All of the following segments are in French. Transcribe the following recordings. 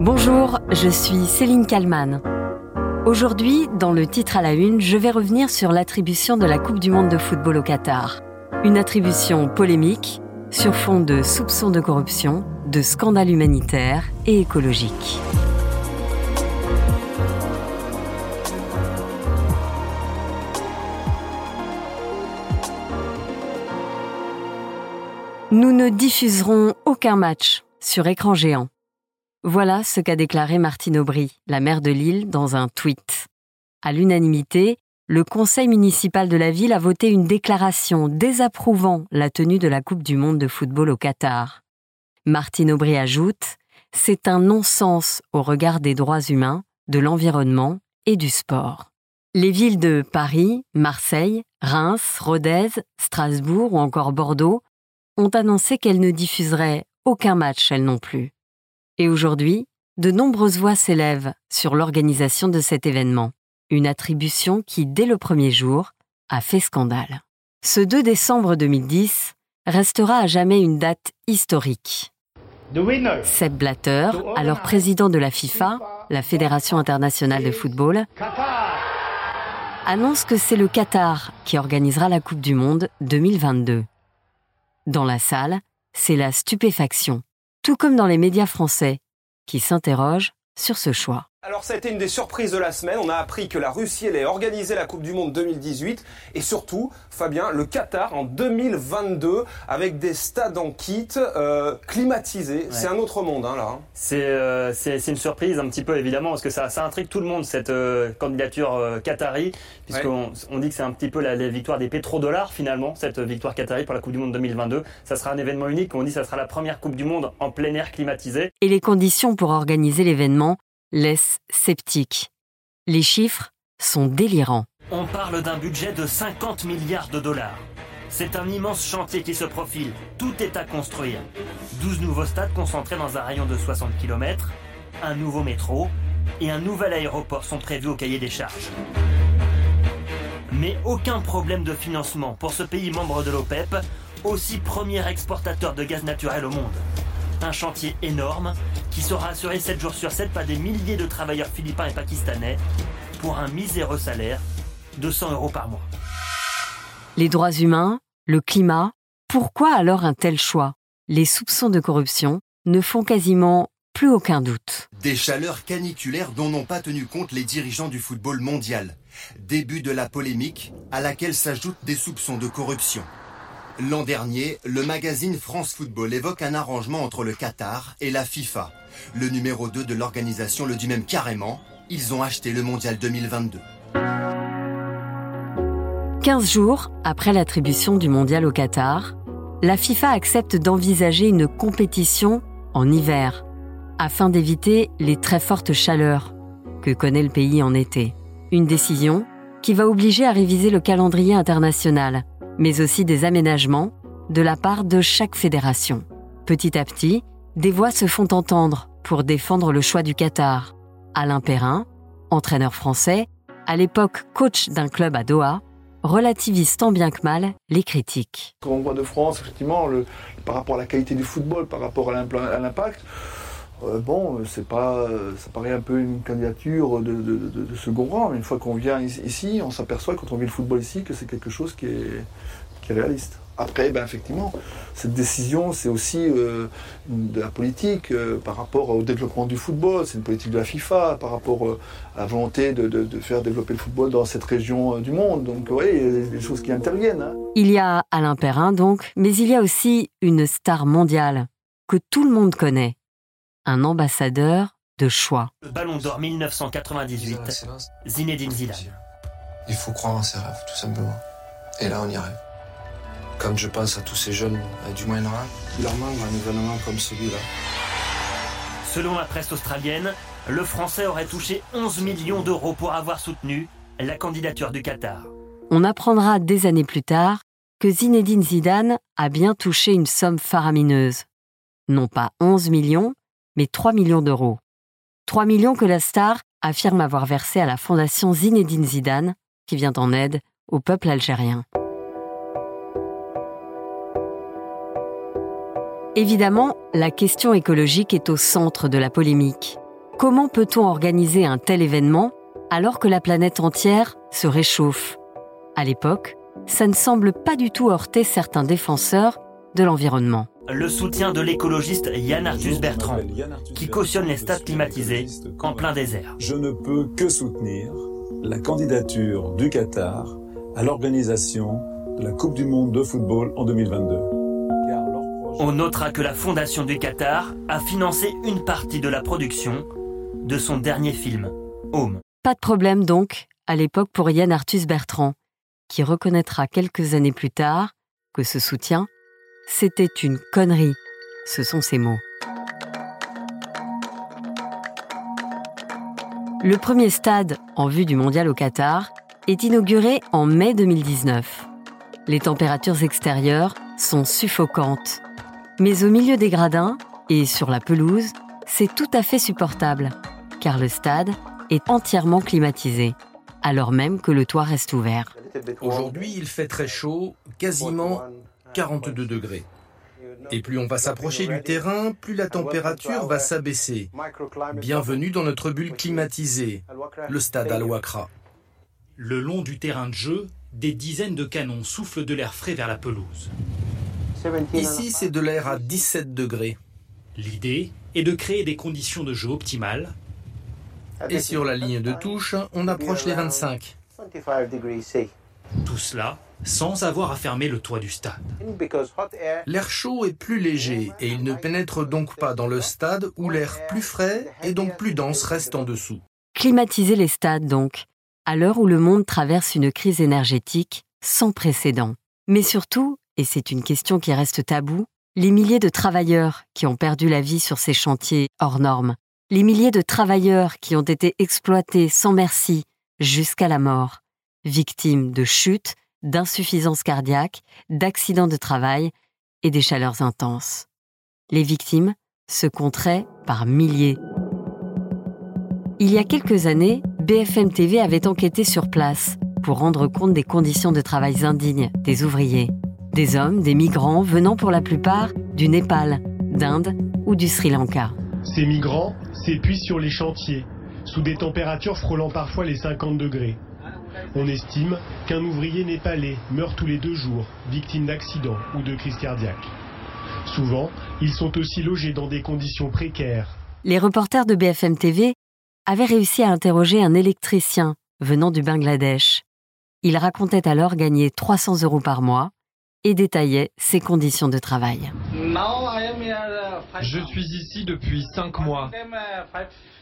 Bonjour, je suis Céline Kalman. Aujourd'hui, dans le titre à la une, je vais revenir sur l'attribution de la Coupe du Monde de football au Qatar. Une attribution polémique sur fond de soupçons de corruption, de scandales humanitaires et écologiques. Nous ne diffuserons aucun match sur écran géant. Voilà ce qu'a déclaré Martine Aubry, la maire de Lille, dans un tweet. À l'unanimité, le conseil municipal de la ville a voté une déclaration désapprouvant la tenue de la Coupe du monde de football au Qatar. Martine Aubry ajoute C'est un non-sens au regard des droits humains, de l'environnement et du sport. Les villes de Paris, Marseille, Reims, Rodez, Strasbourg ou encore Bordeaux ont annoncé qu'elles ne diffuseraient aucun match, elles non plus. Et aujourd'hui, de nombreuses voix s'élèvent sur l'organisation de cet événement, une attribution qui, dès le premier jour, a fait scandale. Ce 2 décembre 2010 restera à jamais une date historique. Seb Blatter, alors président de la FIFA, la Fédération internationale de football, annonce que c'est le Qatar qui organisera la Coupe du Monde 2022. Dans la salle, c'est la stupéfaction, tout comme dans les médias français, qui s'interrogent sur ce choix. Alors ça a été une des surprises de la semaine. On a appris que la Russie allait organiser la Coupe du Monde 2018 et surtout, Fabien, le Qatar en 2022 avec des stades en kit euh, climatisés. C'est un autre monde hein, là. Hein. Euh, c'est une surprise un petit peu évidemment parce que ça, ça intrigue tout le monde cette euh, candidature qatari puisqu'on on dit que c'est un petit peu la, la victoire des pétrodollars finalement cette victoire qatari pour la Coupe du Monde 2022. Ça sera un événement unique. On dit que ça sera la première Coupe du Monde en plein air climatisé. Et les conditions pour organiser l'événement laisse sceptique. Les chiffres sont délirants. On parle d'un budget de 50 milliards de dollars. C'est un immense chantier qui se profile. Tout est à construire. 12 nouveaux stades concentrés dans un rayon de 60 km, un nouveau métro et un nouvel aéroport sont prévus au cahier des charges. Mais aucun problème de financement pour ce pays membre de l'OPEP, aussi premier exportateur de gaz naturel au monde. Un chantier énorme qui sera assuré 7 jours sur 7 par des milliers de travailleurs philippins et pakistanais pour un miséreux salaire de 100 euros par mois. Les droits humains, le climat, pourquoi alors un tel choix? Les soupçons de corruption ne font quasiment plus aucun doute. Des chaleurs caniculaires dont n'ont pas tenu compte les dirigeants du football mondial. Début de la polémique à laquelle s'ajoutent des soupçons de corruption. L'an dernier, le magazine France Football évoque un arrangement entre le Qatar et la FIFA. Le numéro 2 de l'organisation le dit même carrément, ils ont acheté le Mondial 2022. 15 jours après l'attribution du Mondial au Qatar, la FIFA accepte d'envisager une compétition en hiver, afin d'éviter les très fortes chaleurs que connaît le pays en été. Une décision qui va obliger à réviser le calendrier international mais aussi des aménagements de la part de chaque fédération. Petit à petit, des voix se font entendre pour défendre le choix du Qatar. Alain Perrin, entraîneur français, à l'époque coach d'un club à Doha, relativise tant bien que mal les critiques. Quand on voit de France, effectivement, par rapport à la qualité du football, par rapport à l'impact, euh, bon, c'est pas, ça paraît un peu une candidature de, second rang. Mais une fois qu'on vient ici, on s'aperçoit quand on vit le football ici que c'est quelque chose qui est, réaliste. Après, ben, effectivement, cette décision, c'est aussi euh, de la politique euh, par rapport au développement du football. C'est une politique de la FIFA par rapport à la volonté de, faire développer le football dans cette région du monde. Donc, oui, il y a des choses qui interviennent. Hein. Il y a Alain Perrin, donc, mais il y a aussi une star mondiale que tout le monde connaît un ambassadeur de choix. Le Ballon d'Or 1998, Zinedine Zidane. Il faut croire en ses rêves, tout simplement. Et là, on y arrive. Quand je pense à tous ces jeunes du Moyen-Orient, leur manque un événement comme celui-là. Selon la presse australienne, le Français aurait touché 11 millions d'euros pour avoir soutenu la candidature du Qatar. On apprendra des années plus tard que Zinedine Zidane a bien touché une somme faramineuse. Non pas 11 millions, mais 3 millions d'euros. 3 millions que la star affirme avoir versé à la fondation Zinedine Zidane, qui vient en aide au peuple algérien. Évidemment, la question écologique est au centre de la polémique. Comment peut-on organiser un tel événement alors que la planète entière se réchauffe? À l'époque, ça ne semble pas du tout heurter certains défenseurs de l'environnement. Le soutien de l'écologiste Yann Arthus Bertrand, qui cautionne les stades climatisés en plein désert. Je ne peux que soutenir la candidature du Qatar à l'organisation de la Coupe du Monde de football en 2022. On notera que la Fondation du Qatar a financé une partie de la production de son dernier film, Home. Pas de problème donc, à l'époque pour Yann Arthus Bertrand, qui reconnaîtra quelques années plus tard que ce soutien, c'était une connerie. Ce sont ses mots. Le premier stade en vue du mondial au Qatar est inauguré en mai 2019. Les températures extérieures sont suffocantes. Mais au milieu des gradins et sur la pelouse, c'est tout à fait supportable, car le stade est entièrement climatisé, alors même que le toit reste ouvert. Aujourd'hui, il fait très chaud, quasiment 42 degrés. Et plus on va s'approcher du terrain, plus la température va s'abaisser. Bienvenue dans notre bulle climatisée, le stade Al-Wakra. Le long du terrain de jeu, des dizaines de canons soufflent de l'air frais vers la pelouse. Ici, c'est de l'air à 17 degrés. L'idée est de créer des conditions de jeu optimales. Et sur la ligne de touche, on approche les 25. Tout cela sans avoir à fermer le toit du stade. L'air chaud est plus léger et il ne pénètre donc pas dans le stade où l'air plus frais et donc plus dense reste en dessous. Climatiser les stades donc, à l'heure où le monde traverse une crise énergétique sans précédent. Mais surtout, et c'est une question qui reste taboue, les milliers de travailleurs qui ont perdu la vie sur ces chantiers hors normes, les milliers de travailleurs qui ont été exploités sans merci jusqu'à la mort, victimes de chutes, d'insuffisance cardiaque, d'accidents de travail et des chaleurs intenses. Les victimes se compteraient par milliers. Il y a quelques années, BFM TV avait enquêté sur place pour rendre compte des conditions de travail indignes des ouvriers. Des hommes, des migrants venant pour la plupart du Népal, d'Inde ou du Sri Lanka. Ces migrants s'épuisent sur les chantiers, sous des températures frôlant parfois les 50 degrés. On estime qu'un ouvrier népalais meurt tous les deux jours, victime d'accidents ou de crise cardiaque. Souvent, ils sont aussi logés dans des conditions précaires. Les reporters de BFM TV avaient réussi à interroger un électricien venant du Bangladesh. Il racontait alors gagner 300 euros par mois et détaillait ses conditions de travail. Je suis ici depuis 5 mois.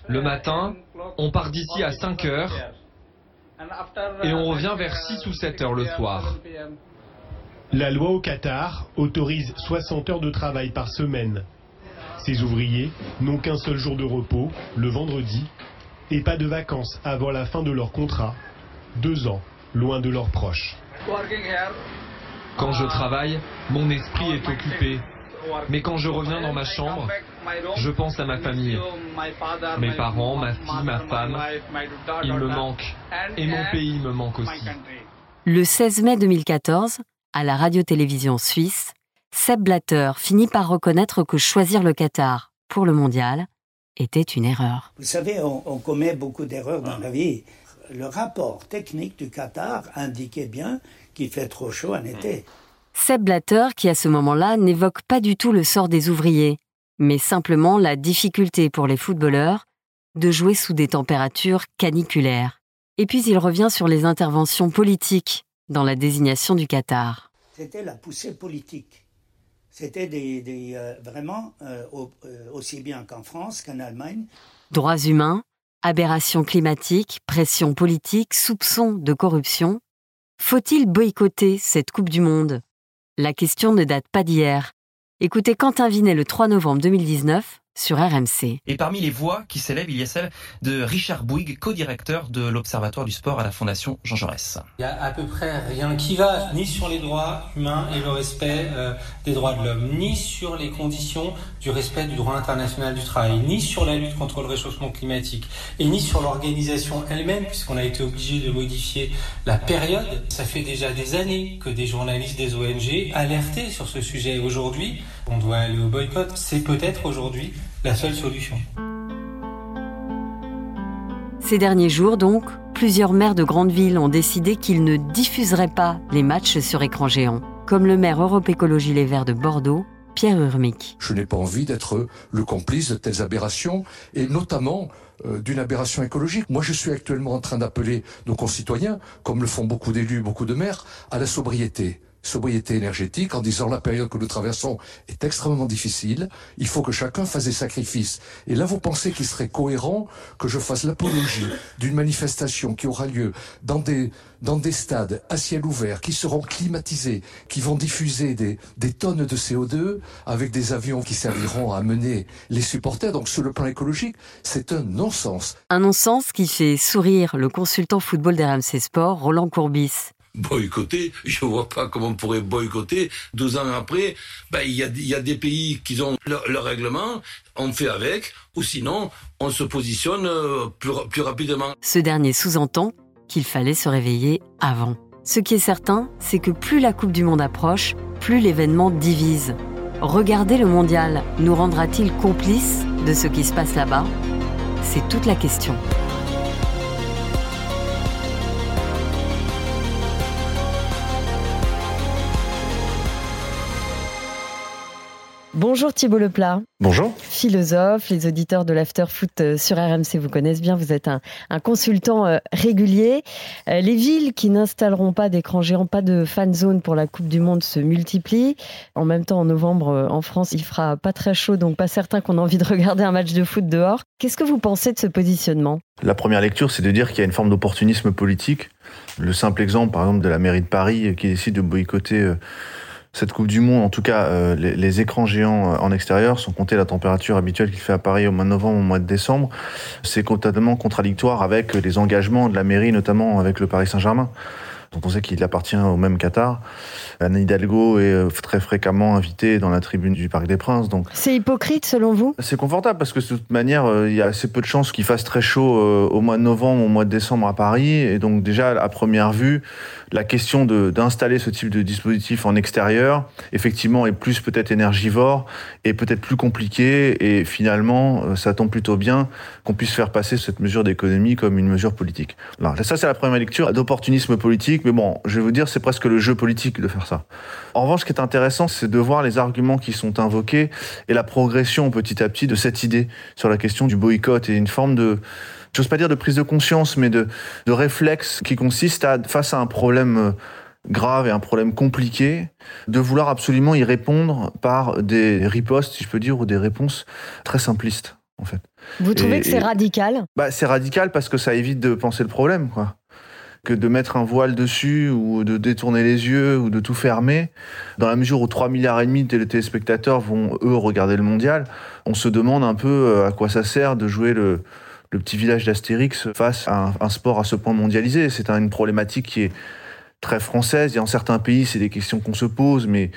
Le matin, on part d'ici à 5 heures et on revient vers 6 ou 7 heures le soir. La loi au Qatar autorise 60 heures de travail par semaine. Ces ouvriers n'ont qu'un seul jour de repos, le vendredi, et pas de vacances avant la fin de leur contrat, deux ans loin de leurs proches. Quand je travaille, mon esprit est occupé. Mais quand je reviens dans ma chambre, je pense à ma famille. Mes parents, ma fille, ma femme, ils me manquent. Et mon pays me manque aussi. Le 16 mai 2014, à la radio-télévision suisse, Seb Blatter finit par reconnaître que choisir le Qatar pour le mondial était une erreur. Vous savez, on, on commet beaucoup d'erreurs dans la vie. Le rapport technique du Qatar indiquait bien qu'il fait trop chaud en été. Seb Blatter, qui à ce moment-là n'évoque pas du tout le sort des ouvriers, mais simplement la difficulté pour les footballeurs de jouer sous des températures caniculaires. Et puis il revient sur les interventions politiques dans la désignation du Qatar. C'était la poussée politique. C'était des, des, euh, vraiment, euh, au, euh, aussi bien qu'en France qu'en Allemagne. Droits humains, aberrations climatiques, pression politique, soupçons de corruption. Faut-il boycotter cette Coupe du Monde? La question ne date pas d'hier. Écoutez Quentin Vinet le 3 novembre 2019 sur RMC. Et parmi les voix qui s'élèvent, il y a celle de Richard Bouygues, co-directeur de l'Observatoire du sport à la Fondation Jean Jaurès. Il n'y a à peu près rien qui va, ni sur les droits humains et le respect euh, des droits de l'homme, ni sur les conditions du respect du droit international du travail, ni sur la lutte contre le réchauffement climatique, et ni sur l'organisation elle-même, puisqu'on a été obligé de modifier la période. Ça fait déjà des années que des journalistes des ONG alertaient sur ce sujet. Aujourd'hui, on doit aller au boycott. C'est peut-être aujourd'hui la seule solution. Ces derniers jours, donc, plusieurs maires de grandes villes ont décidé qu'ils ne diffuseraient pas les matchs sur écran géant, comme le maire Europe Écologie Les Verts de Bordeaux, Pierre Urmic. Je n'ai pas envie d'être le complice de telles aberrations, et notamment euh, d'une aberration écologique. Moi, je suis actuellement en train d'appeler nos concitoyens, comme le font beaucoup d'élus, beaucoup de maires, à la sobriété sobriété énergétique en disant la période que nous traversons est extrêmement difficile, il faut que chacun fasse des sacrifices. Et là, vous pensez qu'il serait cohérent que je fasse l'apologie d'une manifestation qui aura lieu dans des, dans des stades à ciel ouvert, qui seront climatisés, qui vont diffuser des, des tonnes de CO2 avec des avions qui serviront à amener les supporters. Donc sur le plan écologique, c'est un non-sens. Un non-sens qui fait sourire le consultant football d'RMC Sport, Roland Courbis boycotter, je vois pas comment on pourrait boycotter. Deux ans après, ben, il y, a, des pays qui ont leur, règlement, on fait avec, ou sinon on se positionne euh, plus, plus rapidement. Ce dernier sous-entend qu'il fallait se réveiller avant. Ce qui est certain, c'est que plus la Coupe du Monde approche, plus l'événement divise. Regarder le mondial nous rendra-t-il complices de ce qui se passe là-bas? C'est toute la question. Bonjour Thibault Leplat. Bonjour. Philosophe, les auditeurs de l'After Foot euh, sur RMC vous connaissent bien, vous êtes un, consultant euh, régulier. Euh, les villes qui n'installeront pas d'écran géant, pas de fan zone pour la Coupe du Monde se multiplient. En même temps, en novembre, en France, il fera pas très chaud, donc pas certain qu'on a envie de regarder un match de foot dehors. Qu'est-ce que vous pensez de ce positionnement? La première lecture, c'est de dire qu'il y a une forme d'opportunisme politique. Le simple exemple, par exemple, de la mairie de Paris qui décide de boycotter cette Coupe du Monde, en tout cas, euh, les, écrans géants euh, en extérieur sont comptés à la température habituelle qu'il fait à Paris au mois de novembre, au mois de décembre. C'est totalement contradictoire avec les engagements de la mairie, notamment avec le Paris Saint-Germain dont on sait qu'il appartient au même Qatar. Anne Hidalgo est euh, très fréquemment invitée dans la tribune du Parc des Princes. Donc c'est hypocrite selon vous? C'est confortable parce que de toute manière, il y a assez peu de chances qu'il fasse très chaud au mois de novembre, au mois de décembre à Paris. Et donc déjà à première vue, la question d'installer ce type de dispositif en extérieur, effectivement, est plus peut-être énergivore et peut-être plus compliqué. Et finalement, euh, ça tombe plutôt bien qu'on puisse faire passer cette mesure d'économie comme une mesure politique. Alors, ça, c'est la première lecture d'opportunisme politique. Mais bon, je vais vous dire, c'est presque le jeu politique de faire ça. En revanche, ce qui est intéressant, c'est de voir les arguments qui sont invoqués et la progression petit à petit de cette idée sur la question du boycott et une forme de j'ose pas dire de prise de conscience, mais de, de réflexe qui consiste à, face à un problème euh, grave et un problème compliqué, de vouloir absolument y répondre par des ripostes, si je peux dire, ou des réponses très simplistes, en fait. Vous trouvez que c'est radical? Bah, C'est radical parce que ça évite de penser le problème, quoi. De mettre un voile dessus, ou de détourner les yeux, ou de tout fermer. Dans la mesure où 3 milliards et demi de téléspectateurs vont, eux, regarder le mondial, on se demande un peu euh, à quoi ça sert de jouer le, le petit village d'Astérix face à un, sport à ce point mondialisé. C'est une problématique qui est très française. Et en certains pays, c'est des questions qu'on se pose, mais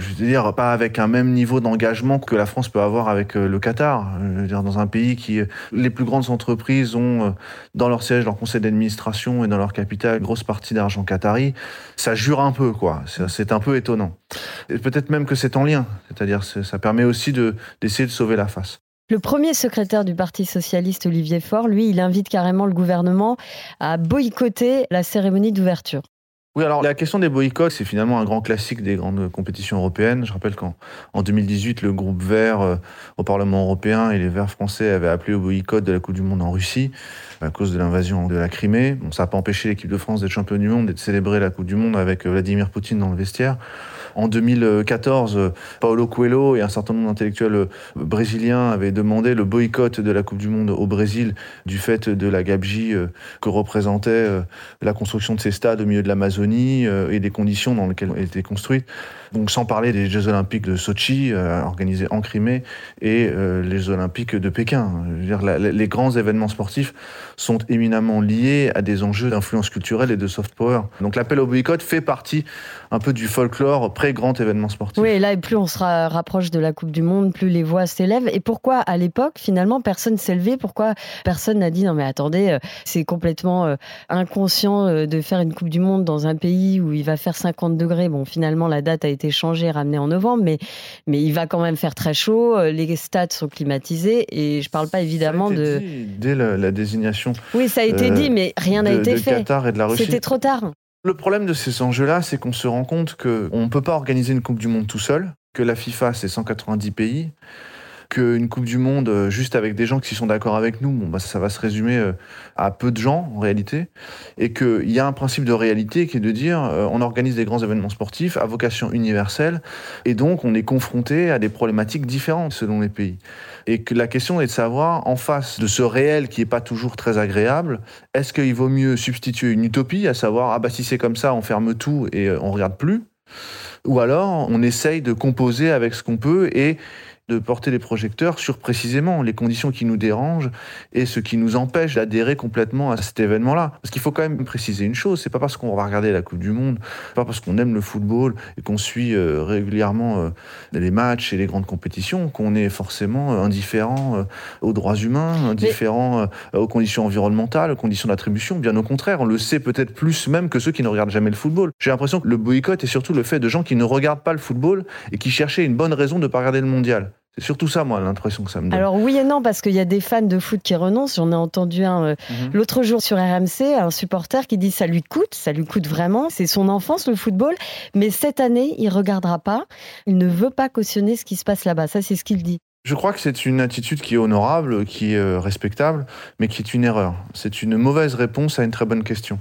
je veux dire, pas avec un même niveau d'engagement que la France peut avoir avec euh, le Qatar. Je veux dire, dans un pays qui, les plus grandes entreprises ont euh, dans leur siège, leur conseil d'administration et dans leur capital une grosse partie d'argent qatari. Ça jure un peu, quoi. C'est un peu étonnant. Et peut-être même que c'est en lien. C'est-à-dire, ça permet aussi d'essayer de sauver la face. Le premier secrétaire du Parti socialiste, Olivier Faure, lui, il invite carrément le gouvernement à boycotter la cérémonie d'ouverture. Oui, alors la question des boycotts, c'est finalement un grand classique des grandes compétitions européennes. Je rappelle qu'en 2018, le groupe Vert euh, au Parlement européen et les Verts français avaient appelé au boycott de la Coupe du Monde en Russie à cause de l'invasion de la Crimée. Bon, ça n'a pas empêché l'équipe de France d'être championne du monde et de célébrer la Coupe du Monde avec euh, Vladimir Poutine dans le vestiaire. En 2014, Paulo Coelho et un certain nombre d'intellectuels euh, brésiliens avaient demandé le boycott de la Coupe du Monde au Brésil du fait de la gabegie euh, que représentait euh, la construction de ces stades au milieu de l'Amazonie et des conditions dans lesquelles elles étaient construites. Donc sans parler des Jeux Olympiques de Sochi, organisés en Crimée, et les Jeux Olympiques de Pékin. Les grands événements sportifs sont éminemment liés à des enjeux d'influence culturelle et de soft power. Donc l'appel au boycott fait partie un peu du folklore après grand événement sportif. Oui, et là, plus on se rapproche de la Coupe du Monde, plus les voix s'élèvent. Et pourquoi, à l'époque, finalement, personne s'est levé? Pourquoi personne n'a dit non, mais attendez, euh, c'est complètement euh, inconscient euh, de faire une Coupe du Monde dans un pays où il va faire 50 degrés? Bon, finalement, la date a été changée, ramenée en novembre, mais, mais il va quand même faire très chaud. Les stades sont climatisés et je ne parle pas évidemment de. dès la, désignation. Oui, ça a été dit, mais rien n'a été fait. C'était trop tard. Le problème de ces enjeux-là, c'est qu'on se rend compte qu'on ne peut pas organiser une Coupe du Monde tout seul, que la FIFA, c'est 190 pays, qu'une Coupe du Monde euh, juste avec des gens qui sont d'accord avec nous, bon, bah, ça va se résumer euh, à peu de gens en réalité, et qu'il y a un principe de réalité qui est de dire euh, on organise des grands événements sportifs à vocation universelle, et donc on est confronté à des problématiques différentes selon les pays. Et que la question est de savoir, en face de ce réel qui n'est pas toujours très agréable, est-ce qu'il vaut mieux substituer une utopie, à savoir ah bah si c'est comme ça, on ferme tout et on regarde plus, ou alors on essaye de composer avec ce qu'on peut et de porter les projecteurs sur précisément les conditions qui nous dérangent et ce qui nous empêche d'adhérer complètement à cet événement-là. Parce qu'il faut quand même préciser une chose, c'est pas parce qu'on va regarder la Coupe du Monde, pas parce qu'on aime le football et qu'on suit euh, régulièrement euh, les matchs et les grandes compétitions qu'on est forcément euh, indifférent aux droits humains, indifférent aux conditions environnementales, aux conditions d'attribution. Bien au contraire, on le sait peut-être plus même que ceux qui ne regardent jamais le football. J'ai l'impression que le boycott est surtout le fait de gens qui ne regardent pas le football et qui cherchaient une bonne raison de ne pas regarder le mondial. C'est surtout ça, moi, l'impression que ça me donne. Alors oui et non, parce qu'il y a des fans de foot qui renoncent. J'en ai entendu un euh, mhm. l'autre jour sur RMC, un supporter qui dit ça lui coûte, ça lui coûte vraiment. C'est son enfance, le football. Mais cette année, il regardera pas. Il ne veut pas cautionner ce qui se passe là-bas. Ça, c'est ce qu'il dit. Je crois que c'est une attitude qui est honorable, qui est euh, respectable, mais qui est une erreur. C'est une mauvaise réponse à une très bonne question.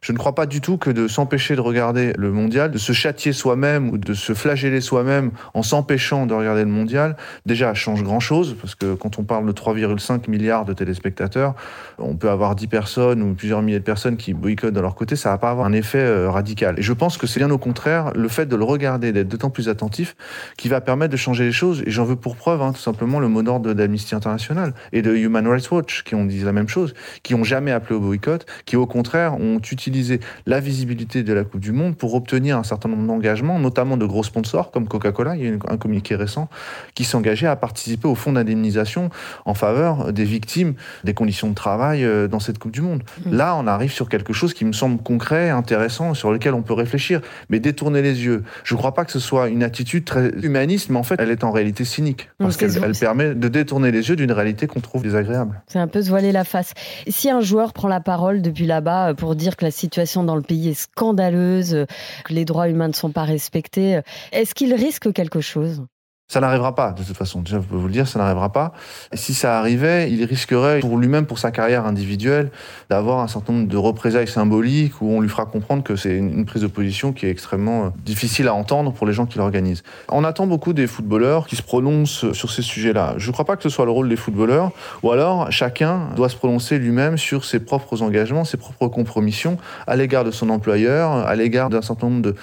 Je ne crois pas du tout que de s'empêcher de regarder le mondial, de se châtier soi-même ou de se flageller soi-même en s'empêchant de regarder le mondial, déjà change grand-chose, parce que quand on parle de 3,5 milliards de téléspectateurs, on peut avoir 10 personnes ou plusieurs milliers de personnes qui boycottent de leur côté, ça va pas avoir un effet euh, radical. Et je pense que c'est bien au contraire le fait de le regarder, d'être d'autant plus attentif, qui va permettre de changer les choses. Et j'en veux pour preuve hein, tout simplement le mot d'ordre d'Amnesty International et de Human Rights Watch, qui ont dit la même chose, qui ont jamais appelé au boycott, qui au contraire ont utilisé utiliser la visibilité de la Coupe du Monde pour obtenir un certain nombre d'engagements, notamment de gros sponsors comme Coca-Cola. Il y a un communiqué récent qui s'engageait à participer au fonds d'indemnisation en faveur des victimes des conditions de travail euh, dans cette Coupe du Monde. Mmh. Là, on arrive sur quelque chose qui me semble concret, intéressant, sur lequel on peut réfléchir. Mais détourner les yeux, je ne crois pas que ce soit une attitude très humaniste, mais en fait, elle est en réalité cynique. Parce qu'elle permet de détourner les yeux d'une réalité qu'on trouve désagréable. C'est un peu se voiler la face. Si un joueur prend la parole depuis là-bas pour dire que la situation dans le pays est scandaleuse, les droits humains ne sont pas respectés. Est-ce qu'il risque quelque chose? Ça n'arrivera pas, de toute façon. Je peux vous le dire, ça n'arrivera pas. Et si ça arrivait, il risquerait, pour lui-même, pour sa carrière individuelle, d'avoir un certain nombre de représailles symboliques où on lui fera comprendre que c'est une prise de position qui est extrêmement euh, difficile à entendre pour les gens qui l'organisent. On attend beaucoup des footballeurs qui se prononcent sur ces sujets-là. Je ne crois pas que ce soit le rôle des footballeurs, ou alors chacun doit se prononcer lui-même sur ses propres engagements, ses propres compromissions à l'égard de son employeur, à l'égard d'un certain nombre de...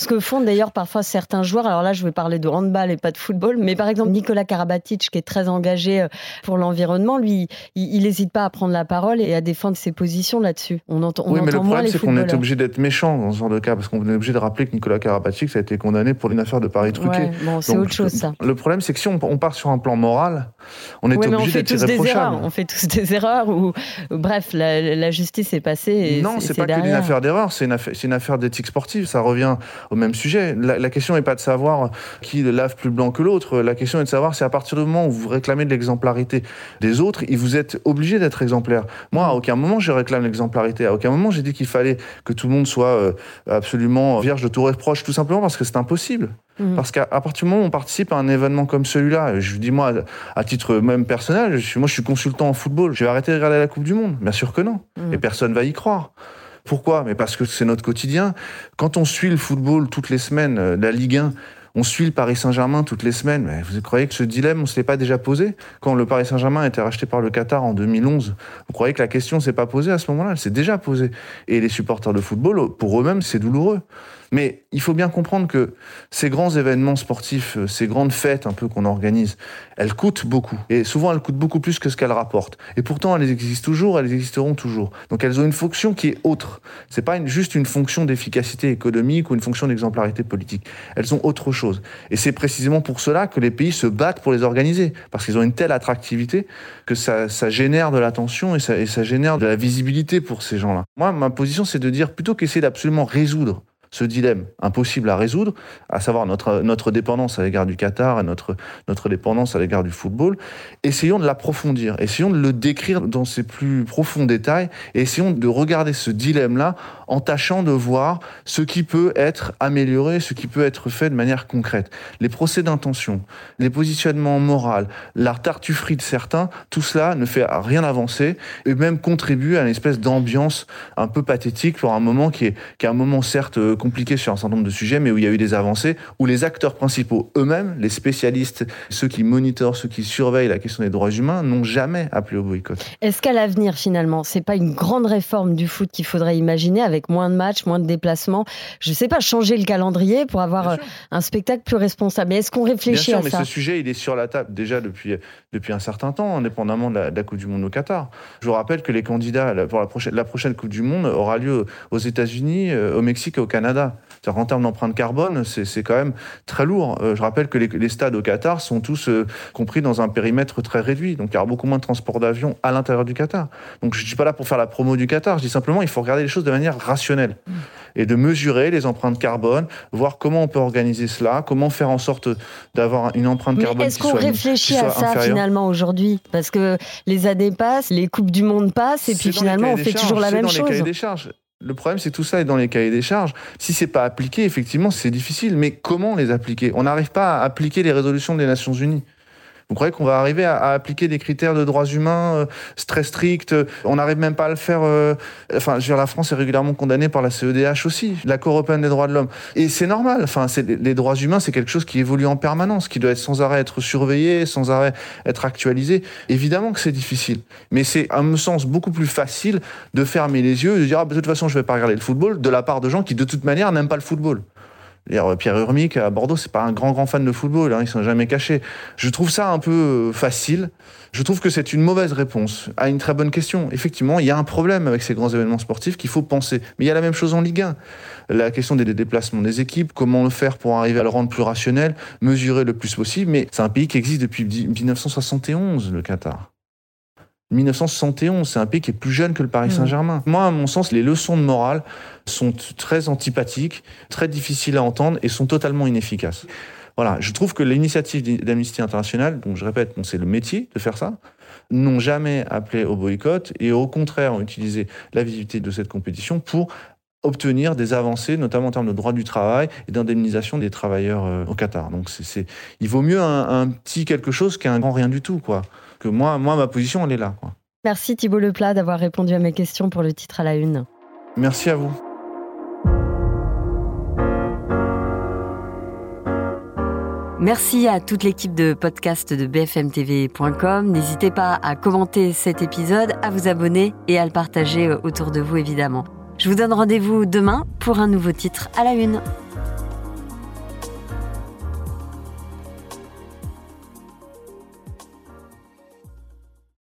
Ce que font d'ailleurs parfois certains joueurs, alors là je vais parler de handball et pas de football, mais par exemple, Nicolas Karabatic, qui est très engagé euh, pour l'environnement, lui, il n'hésite pas à prendre la parole et à défendre ses positions là-dessus. On entend, oui, mais le problème, c'est qu'on est obligé d'être méchant dans ce genre de cas, parce qu'on est obligé de rappeler que Nicolas Karabatic, ça a été condamné pour une affaire de paris truqué. bon, c'est autre chose, ça. Le problème, c'est que si on, part sur un plan moral, on est obligé d'être irréprochable. On fait tous des erreurs, ou bref, la, justice est passée. Et non, c'est pas qu'une affaire d'erreur, c'est une affaire, une affaire d'éthique sportive. Ça revient au même sujet. La, la question n'est pas de savoir qui lave plus blanc que l'autre. La question est de savoir si à partir du moment où vous réclamez de l'exemplarité des autres, vous êtes obligé d'être exemplaire. Moi, à aucun moment, je réclame l'exemplarité. À aucun moment, j'ai dit qu'il fallait que tout le monde soit euh, absolument vierge de tout reproche, tout simplement parce que c'est impossible. Mmh. Parce qu'à partir du moment où on participe à un événement comme celui-là, je vous dis moi, à titre même personnel, je suis, moi je suis consultant en football, je vais arrêter de regarder la Coupe du Monde Bien sûr que non. Mmh. Et personne va y croire. Pourquoi? Mais parce que c'est notre quotidien. Quand on suit le football toutes les semaines, euh, la Ligue 1, on suit le Paris Saint-Germain toutes les semaines. Mais vous croyez que ce dilemme, on ne se l'est pas déjà posé? Quand le Paris Saint-Germain a été racheté par le Qatar en 2011, vous croyez que la question ne s'est pas posée à ce moment-là? Elle s'est déjà posée. Et les supporters de football, pour eux-mêmes, c'est douloureux. Mais il faut bien comprendre que ces grands événements sportifs, euh, ces grandes fêtes un peu qu'on organise, elles coûtent beaucoup. Et souvent, elles coûtent beaucoup plus que ce qu'elles rapportent. Et pourtant, elles existent toujours, elles existeront toujours. Donc elles ont une fonction qui est autre. C'est pas juste une fonction d'efficacité économique ou une fonction d'exemplarité politique. Elles ont autre chose. Et c'est précisément pour cela que les pays se battent pour les organiser. Parce qu'ils ont une telle attractivité que ça, ça génère de l'attention et ça, et ça génère de la visibilité pour ces gens-là. Moi, ma position, c'est de dire plutôt qu'essayer d'absolument résoudre ce dilemme impossible à résoudre, à savoir notre, notre dépendance à l'égard du Qatar et notre, notre dépendance à l'égard du football, essayons de l'approfondir, essayons de le décrire dans ses plus profonds détails essayons de regarder ce dilemme-là en tâchant de voir ce qui peut être amélioré, ce qui peut être fait de manière concrète. Les procès d'intention, les positionnements moraux, la tartufferie de certains, tout cela ne fait rien avancer et même contribue à une espèce d'ambiance un peu pathétique pour un moment qui est, qui est un moment certes compliqué sur un certain nombre de sujets, mais où il y a eu des avancées, où les acteurs principaux eux-mêmes, les spécialistes, ceux qui monitorent, ceux qui surveillent la question des droits humains, n'ont jamais appelé au boycott. Est-ce qu'à l'avenir, finalement, c'est pas une grande réforme du foot qu'il faudrait imaginer avec moins de matchs, moins de déplacements? Je sais pas, changer le calendrier pour avoir un spectacle plus responsable. Mais est-ce qu'on réfléchit Bien sûr, à mais ça? ce sujet, il est sur la table déjà depuis, depuis un certain temps, indépendamment de la, de la Coupe du Monde au Qatar. Je vous rappelle que les candidats pour la prochaine, la prochaine Coupe du Monde aura lieu aux États-Unis, euh, au Mexique et au Canada. En termes d'empreinte carbone, c'est quand même très lourd. Euh, je rappelle que les, les, stades au Qatar sont tous euh, compris dans un périmètre très réduit. Donc il y aura beaucoup moins de transport d'avions à l'intérieur du Qatar. Donc je ne suis pas là pour faire la promo du Qatar. Je dis simplement il faut regarder les choses de manière rationnelle et de mesurer les empreintes carbone, voir comment on peut organiser cela, comment faire en sorte d'avoir une empreinte Mais carbone est-ce qu'on réfléchit à ça inférieure. finalement aujourd'hui? Parce que les années passent, les Coupes du Monde passent, et puis finalement on fait toujours la même c'est dans les chose. cahiers des charges. Le problème, c'est que tout ça est dans les cahiers des charges. Si c'est pas appliqué, effectivement, c'est difficile. Mais comment les appliquer? On n'arrive pas à appliquer les résolutions des Nations Unies. Vous croyez qu'on va arriver à, à appliquer des critères de droits humains euh, très stricts On n'arrive même pas à le faire. euh, enfin, je veux dire, la France est régulièrement condamnée par la CEDH aussi, la Cour européenne des droits de l'homme. Et c'est normal. Enfin, les droits humains, c'est quelque chose qui évolue en permanence, qui doit être sans arrêt être surveillé, sans arrêt être actualisé. Évidemment que c'est difficile, mais c'est à mon sens beaucoup plus facile de fermer les yeux et de dire ah, de toute façon je vais pas regarder le football de la part de gens qui de toute manière n'aiment pas le football. Pierre Urmic à Bordeaux, c'est pas un grand grand fan de football, hein, ils sont jamais cachés. Je trouve ça un peu euh, facile. Je trouve que c'est une mauvaise réponse à une très bonne question. Effectivement, il y a un problème avec ces grands événements sportifs qu'il faut penser. Mais il y a la même chose en Ligue 1. La question des déplacements des équipes, comment le faire pour arriver à le rendre plus rationnel, mesurer le plus possible. Mais c'est un pays qui existe depuis 1971, le Qatar. 1971, c'est un pays qui est plus jeune que le Paris Saint-Germain. Moi, à mon sens, les leçons de morale sont très antipathiques, très difficiles à entendre et sont totalement inefficaces. Voilà, je trouve que l'initiative d'Amnesty International, dont je répète, bon, c'est le métier de faire ça, n'ont jamais appelé au boycott et au contraire ont utilisé la visibilité de cette compétition pour obtenir des avancées, notamment en termes de droit du travail et d'indemnisation des travailleurs euh, au Qatar. Donc, c'est, c'est, il vaut mieux un, un petit quelque chose qu'un grand rien du tout, quoi. Que moi, moi, ma position, elle est là, quoi. Merci Thibault Leplat d'avoir répondu à mes questions pour le titre à la une. Merci à vous. Merci à toute l'équipe de podcast de bfmtv.com. N'hésitez pas à commenter cet épisode, à vous abonner et à le partager autour de vous évidemment. Je vous donne rendez-vous demain pour un nouveau titre à la une.